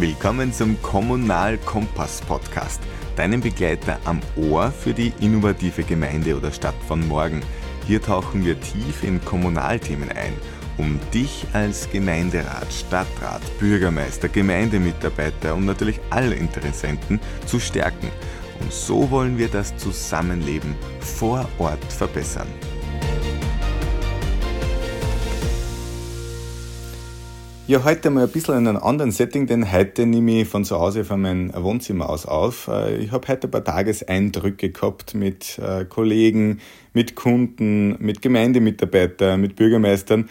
Willkommen zum Kommunal Kompass Podcast, deinem Begleiter am Ohr für die innovative Gemeinde oder Stadt von morgen. Hier tauchen wir tief in Kommunalthemen ein, um dich als Gemeinderat, Stadtrat, Bürgermeister, Gemeindemitarbeiter und natürlich alle Interessenten zu stärken. Und so wollen wir das Zusammenleben vor Ort verbessern. Ja, heute mal ein bisschen in einem anderen Setting, denn heute nehme ich von zu Hause von meinem Wohnzimmer aus auf. Äh, ich habe heute ein paar Tageseindrücke gehabt mit äh, Kollegen, mit Kunden, mit Gemeindemitarbeitern, mit Bürgermeistern,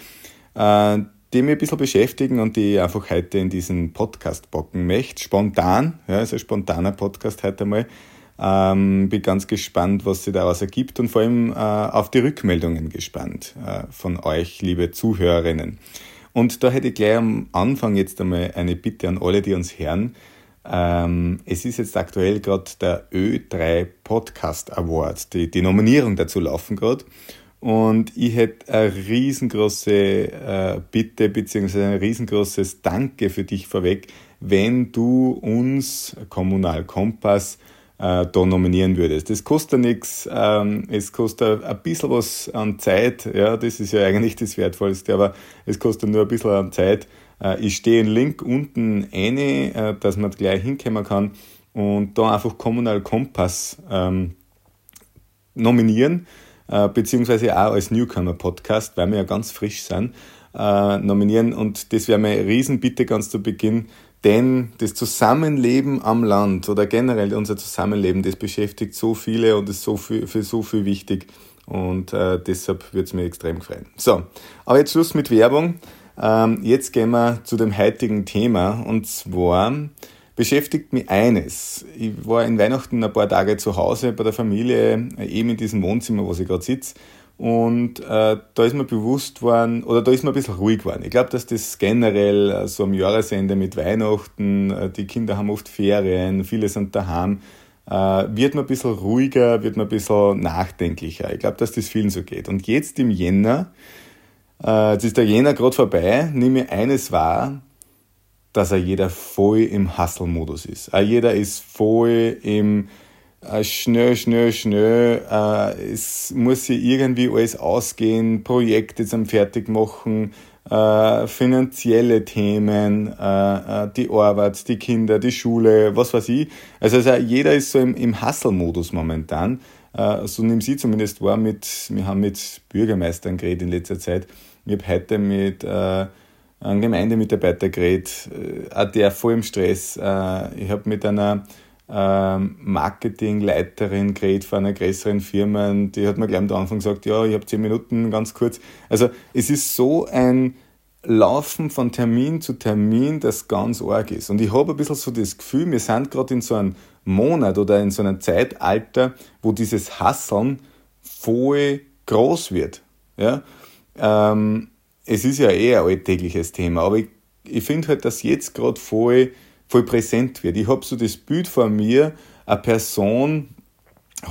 äh, die mich ein bisschen beschäftigen und die ich einfach heute in diesen Podcast bocken möchte. Spontan, ja, also ein spontaner Podcast heute mal. Ähm, bin ganz gespannt, was sich daraus ergibt und vor allem äh, auf die Rückmeldungen gespannt äh, von euch, liebe Zuhörerinnen. Und da hätte ich gleich am Anfang jetzt einmal eine Bitte an alle, die uns hören. Ähm, es ist jetzt aktuell gerade der Ö3 Podcast Award. Die, die Nominierung dazu laufen gerade. Und ich hätte eine riesengroße äh, Bitte bzw. ein riesengroßes Danke für dich vorweg, wenn du uns Kommunal Kompass äh, da nominieren würdest. Das kostet nichts, ähm, es kostet ein bisschen was an Zeit, ja, das ist ja eigentlich das Wertvollste, aber es kostet nur ein bisschen an Zeit. Äh, ich stehe einen Link unten ein, äh, dass man gleich hinkommen kann und da einfach Kommunal Kompass ähm, nominieren, äh, beziehungsweise auch als Newcomer-Podcast, weil wir ja ganz frisch sind, äh, nominieren und das wäre meine Riesenbitte ganz zu Beginn, denn das Zusammenleben am Land oder generell unser Zusammenleben, das beschäftigt so viele und ist so viel, für so viel wichtig. Und äh, deshalb wird es mir extrem freuen. So, aber jetzt Schluss mit Werbung. Ähm, jetzt gehen wir zu dem heutigen Thema. Und zwar beschäftigt mich eines. Ich war in Weihnachten ein paar Tage zu Hause bei der Familie, eben in diesem Wohnzimmer, wo ich gerade sitze. Und äh, da ist mir bewusst worden, oder da ist mir ein bisschen ruhig geworden. Ich glaube, dass das generell äh, so am Jahresende mit Weihnachten, äh, die Kinder haben oft Ferien, viele sind daheim, äh, wird man ein bisschen ruhiger, wird man ein bisschen nachdenklicher. Ich glaube, dass das vielen so geht. Und jetzt im Jänner, äh, jetzt ist der Jänner gerade vorbei, nehme ich eines wahr, dass er jeder voll im Hustle-Modus ist. Auch jeder ist voll im äh, schnell, schnell, schnell. Äh, es muss hier irgendwie alles ausgehen, Projekte zum Fertigmachen, äh, finanzielle Themen, äh, die Arbeit, die Kinder, die Schule, was weiß ich. Also, also jeder ist so im, Hustle-Modus momentan. So nehmen Sie zumindest wahr, mit, wir haben mit Bürgermeistern geredet in letzter Zeit. Ich habe heute mit äh, einem Gemeindemitarbeiter geredet, äh, auch der voll im Stress. Äh, ich habe mit einer Marketingleiterin geredet von einer größeren Firma, die hat mir gleich am Anfang gesagt, ja, ich habe zehn Minuten, ganz kurz. Also es ist so ein Laufen von Termin zu Termin, das ganz arg ist. Und ich habe ein bisschen so das Gefühl, wir sind gerade in so einem Monat oder in so einem Zeitalter, wo dieses Hasseln voll groß wird. Ja? Ähm, es ist ja eh ein alltägliches Thema, aber ich, ich finde halt, dass jetzt gerade voll voll präsent wird. Ich habe so das Bild vor mir, eine Person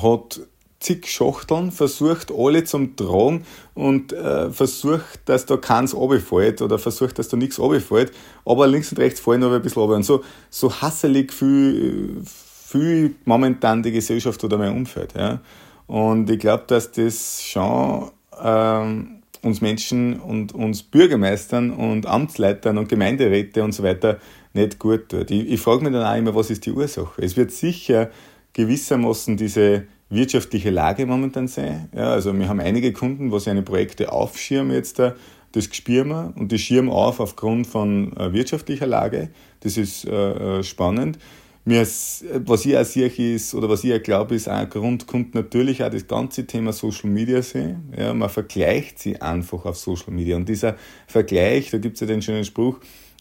hat zig Schachteln, versucht alle zum Tragen und äh, versucht, dass da keins runterfällt oder versucht, dass da nichts runterfällt, aber links und rechts fallen aber ein bisschen runter. Und so, so hasselig viel, viel momentan die Gesellschaft oder mein Umfeld. Ja. Und ich glaube, dass das schon ähm, uns Menschen und uns Bürgermeistern und Amtsleitern und Gemeinderäte und so weiter nicht gut tut. Ich, ich frage mich dann auch immer, was ist die Ursache? Es wird sicher gewissermaßen diese wirtschaftliche Lage momentan sein. Ja, also wir haben einige Kunden, wo sie eine Projekte aufschirmen jetzt da, das spüren wir und die schirmen auf aufgrund von äh, wirtschaftlicher Lage. Das ist äh, äh spannend. Mir ist, was ich auch sehe, ist, oder was ich auch glaube, ist ein Grund, kommt natürlich auch das ganze Thema Social Media sehen. Ja, man vergleicht sie einfach auf Social Media. Und dieser Vergleich, da gibt es ja den schönen Spruch,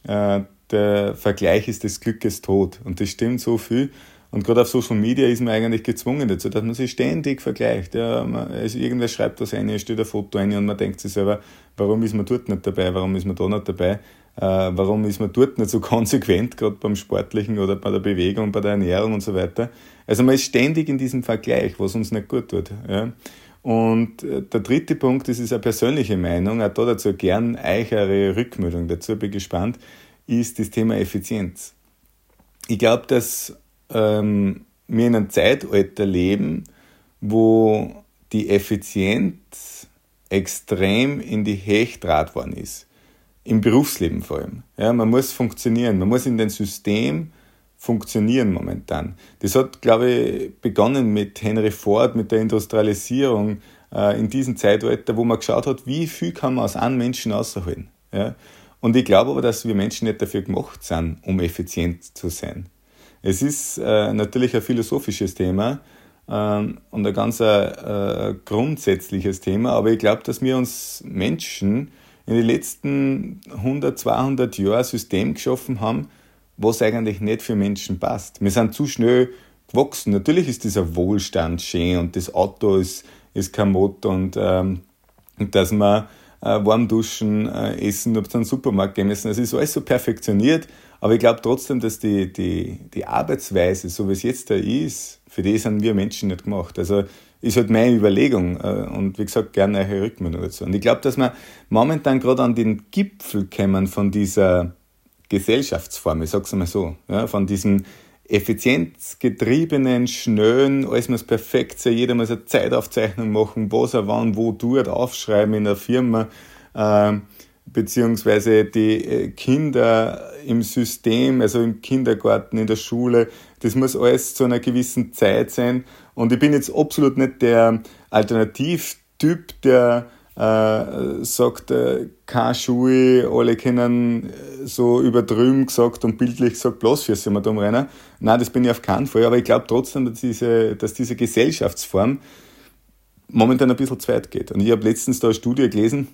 äh, der Vergleich ist des Glückes Tod. Und das stimmt so viel. Und gerade auf Social Media ist man eigentlich gezwungen dazu, dass man sich ständig vergleicht. Ja, man, also irgendwer schreibt was ein, stellt ein Foto ein und man denkt sich selber, warum ist man dort nicht dabei, warum ist man da nicht dabei, äh, warum ist man dort nicht so konsequent, gerade beim Sportlichen oder bei der Bewegung, bei der Ernährung und so weiter. Also man ist ständig in diesem Vergleich, was uns nicht gut tut. Ja. Und äh, der dritte Punkt, das ist eine persönliche Meinung, auch da dazu gern eure Rückmeldung dazu, bin gespannt ist das Thema Effizienz. ich glaube, dass ähm, wir in einem Zeitalter leben, wo die Effizienz extrem in die Hechtdraht worden ist. Im Berufsleben vor allem. Ja, man muss funktionieren, man muss in den System funktionieren momentan. Das hat, glaube ich, begonnen mit Henry Ford, mit der Industrialisierung äh, in diesem Zeitalter, wo man geschaut hat, wie viel kann man aus einem Menschen rausholen. Ja? Und ich glaube aber, dass wir Menschen nicht dafür gemacht sind, um effizient zu sein. Es ist äh, natürlich ein philosophisches Thema ähm, und ein ganz äh, grundsätzliches Thema, aber ich glaube, dass wir uns Menschen in den letzten 100, 200 Jahren ein System geschaffen haben, was eigentlich nicht für Menschen passt. Wir sind zu schnell gewachsen. Natürlich ist dieser Wohlstand schön und das Auto ist, ist kein Motor und, ähm, dass wir äh, warm duschen, äh, essen, ob es einen Supermarkt gehen müssen. Das ist alles so perfektioniert, aber ich glaube trotzdem, dass die, die, die Arbeitsweise, so wie es jetzt da ist, für die sind wir Menschen nicht gemacht. Also ist halt meine Überlegung äh, und wie gesagt, gerne eure Rückmeldung dazu. Und ich glaube, dass wir momentan gerade an den Gipfel kommen von dieser Gesellschaftsform, ich sag's mal so, ja, von diesem effizienzgetriebenen, schnellen, alles muss perfekt sein, jeder muss eine Zeitaufzeichnung machen, was er wann, wo tut, aufschreiben in der Firma, äh, beziehungsweise die äh, Kinder im System, also im Kindergarten, in der Schule, das muss alles zu einer gewissen Zeit sein. Und ich bin jetzt absolut nicht der Alternativtyp, der äh, sagt, äh, keine Schuhe, alle können äh, so überdrüben gesagt und bildlich gesagt bloß für wir da rennen. Nein, das bin ich auf keinen Fall, aber ich glaube trotzdem, dass diese, dass diese Gesellschaftsform momentan ein bisschen zu weit geht. Und ich habe letztens da eine Studie gelesen,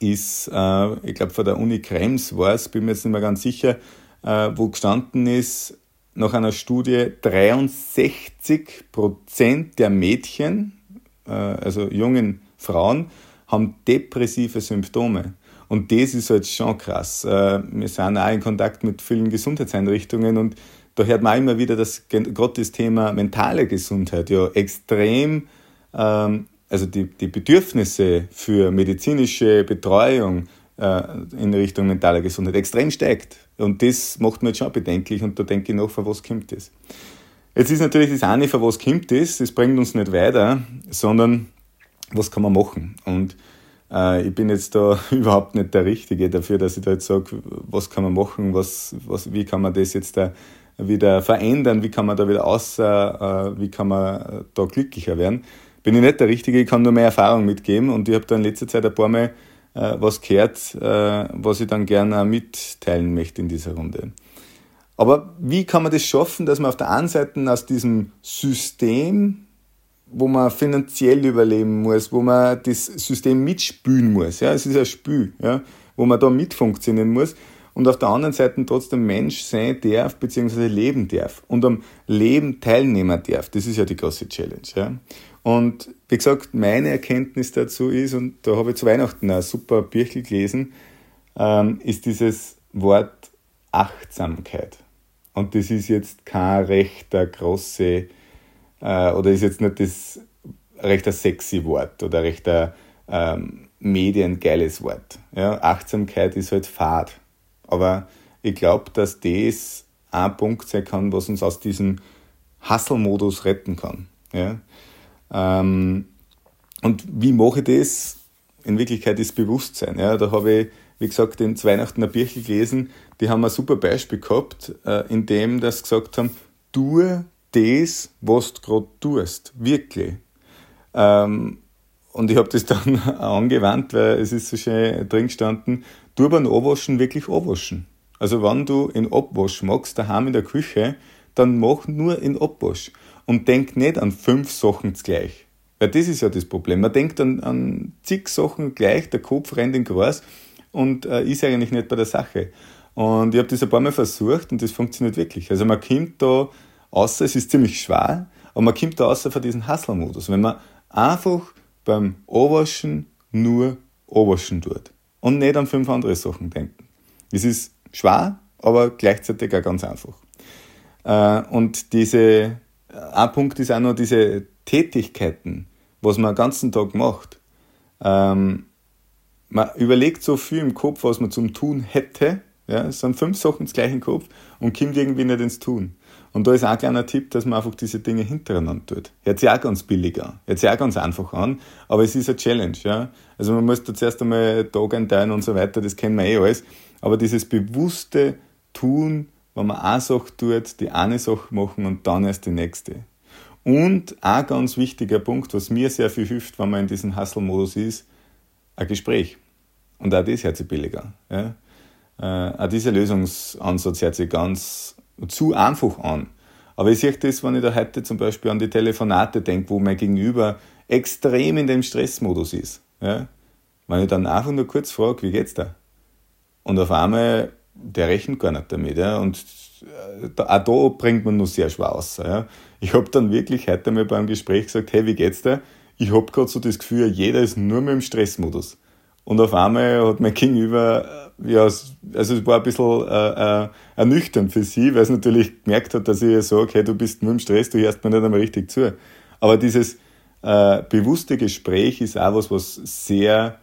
ist, äh, ich glaube von der Uni Krems war es, bin mir jetzt nicht mehr ganz sicher, äh, wo gestanden ist, nach einer Studie 63 Prozent der Mädchen, äh, also jungen Frauen, haben depressive Symptome. Und das ist halt schon krass. Äh, wir sind auch in Kontakt mit vielen Gesundheitseinrichtungen und da hört man immer wieder, dass gerade das Thema mentale Gesundheit ja extrem, ähm, also die, die Bedürfnisse für medizinische Betreuung äh, in Richtung mentaler Gesundheit extrem steigt. Und das macht mich jetzt schon bedenklich und da denke ich noch, von was kommt das? Jetzt ist natürlich das eine, von was kommt das, das bringt uns nicht weiter, sondern was kann man machen? Und äh, ich bin jetzt da überhaupt nicht der Richtige dafür, dass ich da jetzt sage, was kann man machen, was, was, wie kann man das jetzt da wieder verändern, wie kann man da wieder außer, äh, wie kann man da glücklicher werden. Bin ich nicht der Richtige, ich kann nur mehr Erfahrung mitgeben und ich habe da in letzter Zeit ein paar Mal äh, was gehört, äh, was ich dann gerne mitteilen möchte in dieser Runde. Aber wie kann man das schaffen, dass man auf der einen Seite aus diesem System wo man finanziell überleben muss, wo man das System mitspülen muss. Ja, es ist ein Spül, ja, wo man da mitfunktionieren muss und auf der anderen Seite trotzdem Mensch sein darf, beziehungsweise leben darf und am Leben teilnehmen darf. Das ist ja die große Challenge. Ja. Und wie gesagt, meine Erkenntnis dazu ist, und da habe ich zu Weihnachten ein super Birchel gelesen, ähm, ist dieses Wort Achtsamkeit. Und das ist jetzt kein rechter große äh, oder ist jetzt nicht das recht ein sexy Wort oder recht ein ähm, mediengeiles Wort. Ja, Achtsamkeit ist halt Fahrt. Aber ich glaube, dass das ein Punkt sein kann, was uns aus diesem Hustle-Modus retten kann. Ja? Ähm, und wie mache ich das? In Wirklichkeit ist Bewusstsein. Ja? Da habe ich, wie gesagt, in Weihnachten ein Birchel gelesen, die haben ein super Beispiel gehabt, äh, in dem das gesagt haben, tue das, was du gerade tust, wirklich. Ähm, und ich habe das dann angewandt, weil es ist so schön drin gestanden, tu beim Abwaschen wirklich abwaschen. Also wenn du in Abwasch magst, daheim in der Küche, dann mach nur in Abwasch und denk nicht an fünf Sachen gleich. Weil das ist ja das Problem. Man denkt an, an zig Sachen gleich, der Kopf rennt in Gras und äh, ist eigentlich nicht bei der Sache. Und ich habe das ein paar Mal versucht und das funktioniert wirklich. Also man kommt da außer es ist ziemlich schwer, aber man kommt da außer von diesem Hustler-Modus. Wenn man einfach beim Oberschen nur Oberschen tut und nicht an fünf andere Sachen denken. Es ist schwer, aber gleichzeitig auch ganz einfach. Äh, und diese, äh, ein Punkt ist auch noch diese Tätigkeiten, was man den ganzen Tag macht. Ähm, man überlegt so viel im Kopf, was man zum Tun hätte, Ja, es sind fünf Sachen ins gleichen Kopf und kommt irgendwie nicht ins Tun. Und da ist auch ein kleiner Tipp, dass man einfach diese Dinge hintereinander tut. Hört sich auch ganz billig an. Hört sich auch ganz einfach an, aber es ist eine Challenge, ja. Also man muss da zuerst einmal Tag einteilen und so weiter, das kennen wir eh alles. Aber dieses bewusste Tun, wenn man eine Sache tut, die eine Sache machen und dann erst die nächste. Und ein ganz wichtiger Punkt, was mir sehr viel hilft, wenn man in diesem Hustle-Modus ist, ein Gespräch. Und auch das hört sich billiger. Ja. Äh, auch dieser Lösungsansatz hört sich ganz zu einfach an. Aber ich sehe das, wenn ich da heute zum Beispiel an die Telefonate denke, wo mein Gegenüber extrem in dem Stressmodus ist. Ja? Wenn ich dann einfach nur kurz frage, wie geht's da? Und auf einmal, der rechnet gar nicht damit. Ja? Und äh, auch da bringt man nur sehr schwer aus. Ja? Ich habe dann wirklich heute mal beim Gespräch gesagt, hey, wie geht's da? Ich habe gerade so das Gefühl, jeder ist nur mehr im Stressmodus. Und auf einmal hat mein Gegenüber, äh, ja, also es war ein bisschen äh, äh, ernüchternd für sie, weil es natürlich gemerkt hat, dass ich ihr sage, hey, du bist nur im Stress, du hörst mir nicht einmal richtig zu. Aber dieses äh, bewusste Gespräch ist auch was, was sehr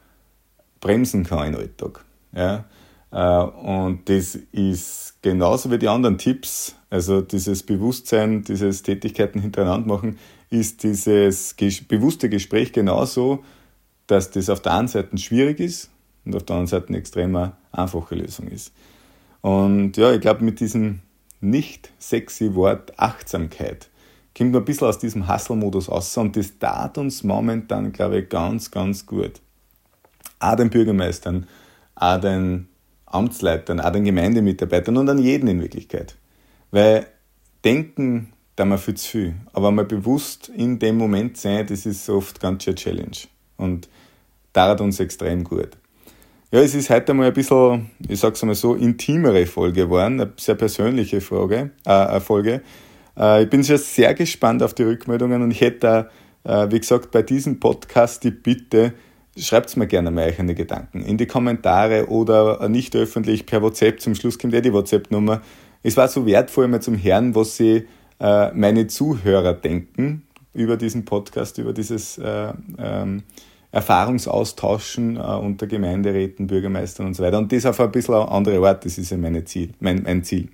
bremsen kann im Alltag. Ja? Äh, und das ist genauso wie die anderen Tipps, also dieses Bewusstsein, dieses Tätigkeiten hintereinander machen, ist dieses bewusste Gespräch genauso, dass das auf der einen Seite schwierig ist und auf der anderen Seite eine extrem einfache Lösung ist. Und ja, ich glaube, mit diesem nicht sexy Wort Achtsamkeit kommt man ein bisschen aus diesem Hustle-Modus raus und das tat uns momentan, glaube ich, ganz, ganz gut. Auch den Bürgermeistern, auch den Amtsleitern, auch den Gemeindemitarbeitern und an jeden in Wirklichkeit. Weil denken da man viel zu viel, aber mal bewusst in dem Moment sein, das ist oft ganz schön Challenge. Und tat uns extrem gut. Ja, es ist heute mal ein bisschen, ich sag's mal so, intimere Folge geworden, eine sehr persönliche Frage, äh, Folge. Äh, ich bin schon sehr gespannt auf die Rückmeldungen und ich hätte, äh, wie gesagt, bei diesem Podcast die Bitte, schreibt mir gerne mal eigene Gedanken in die Kommentare oder nicht öffentlich per WhatsApp. Zum Schluss kommt ja die WhatsApp-Nummer. Es war so wertvoll, mal zum Hören, was sie äh, meine Zuhörer denken über diesen Podcast, über dieses äh, ähm, Erfahrungsaustauschen äh, unter Gemeinderäten, Bürgermeistern und so weiter. Und das auf ein bisschen andere Art, das ist ja meine Ziel, mein, mein Ziel.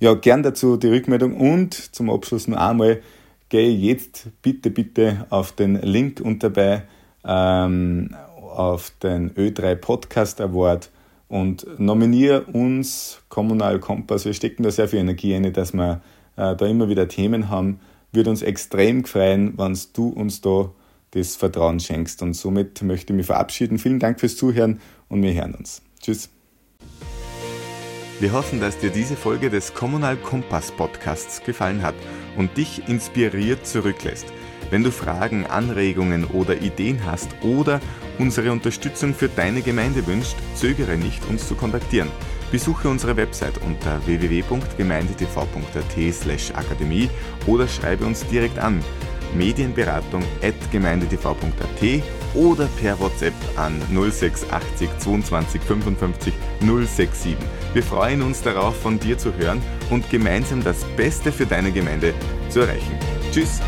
Ja, gern dazu die Rückmeldung und zum Abschluss noch einmal, gehe jetzt bitte, bitte auf den Link und dabei ähm, auf den Ö3 Podcast Award und nominiere uns Kommunal Kompass. Wir stecken da sehr viel Energie rein, dass wir äh, da immer wieder Themen haben. Würde uns extrem freuen, wenn du uns da das Vertrauen schenkst. Und somit möchte ich mich verabschieden. Vielen Dank fürs Zuhören und wir hören uns. Tschüss. Wir hoffen, dass dir diese Folge des Kommunal Kompass Podcasts gefallen hat und dich inspiriert zurücklässt. Wenn du Fragen, Anregungen oder Ideen hast oder unsere Unterstützung für deine Gemeinde wünschst, zögere nicht, uns zu kontaktieren. Besuche unsere Website unter www.gemeindetv.at/akademie oder schreibe uns direkt an medienberatung at gemeindetv.at oder per WhatsApp an 0680 22 55 067. Wir freuen uns darauf, von dir zu hören und gemeinsam das Beste für deine Gemeinde zu erreichen. Tschüss!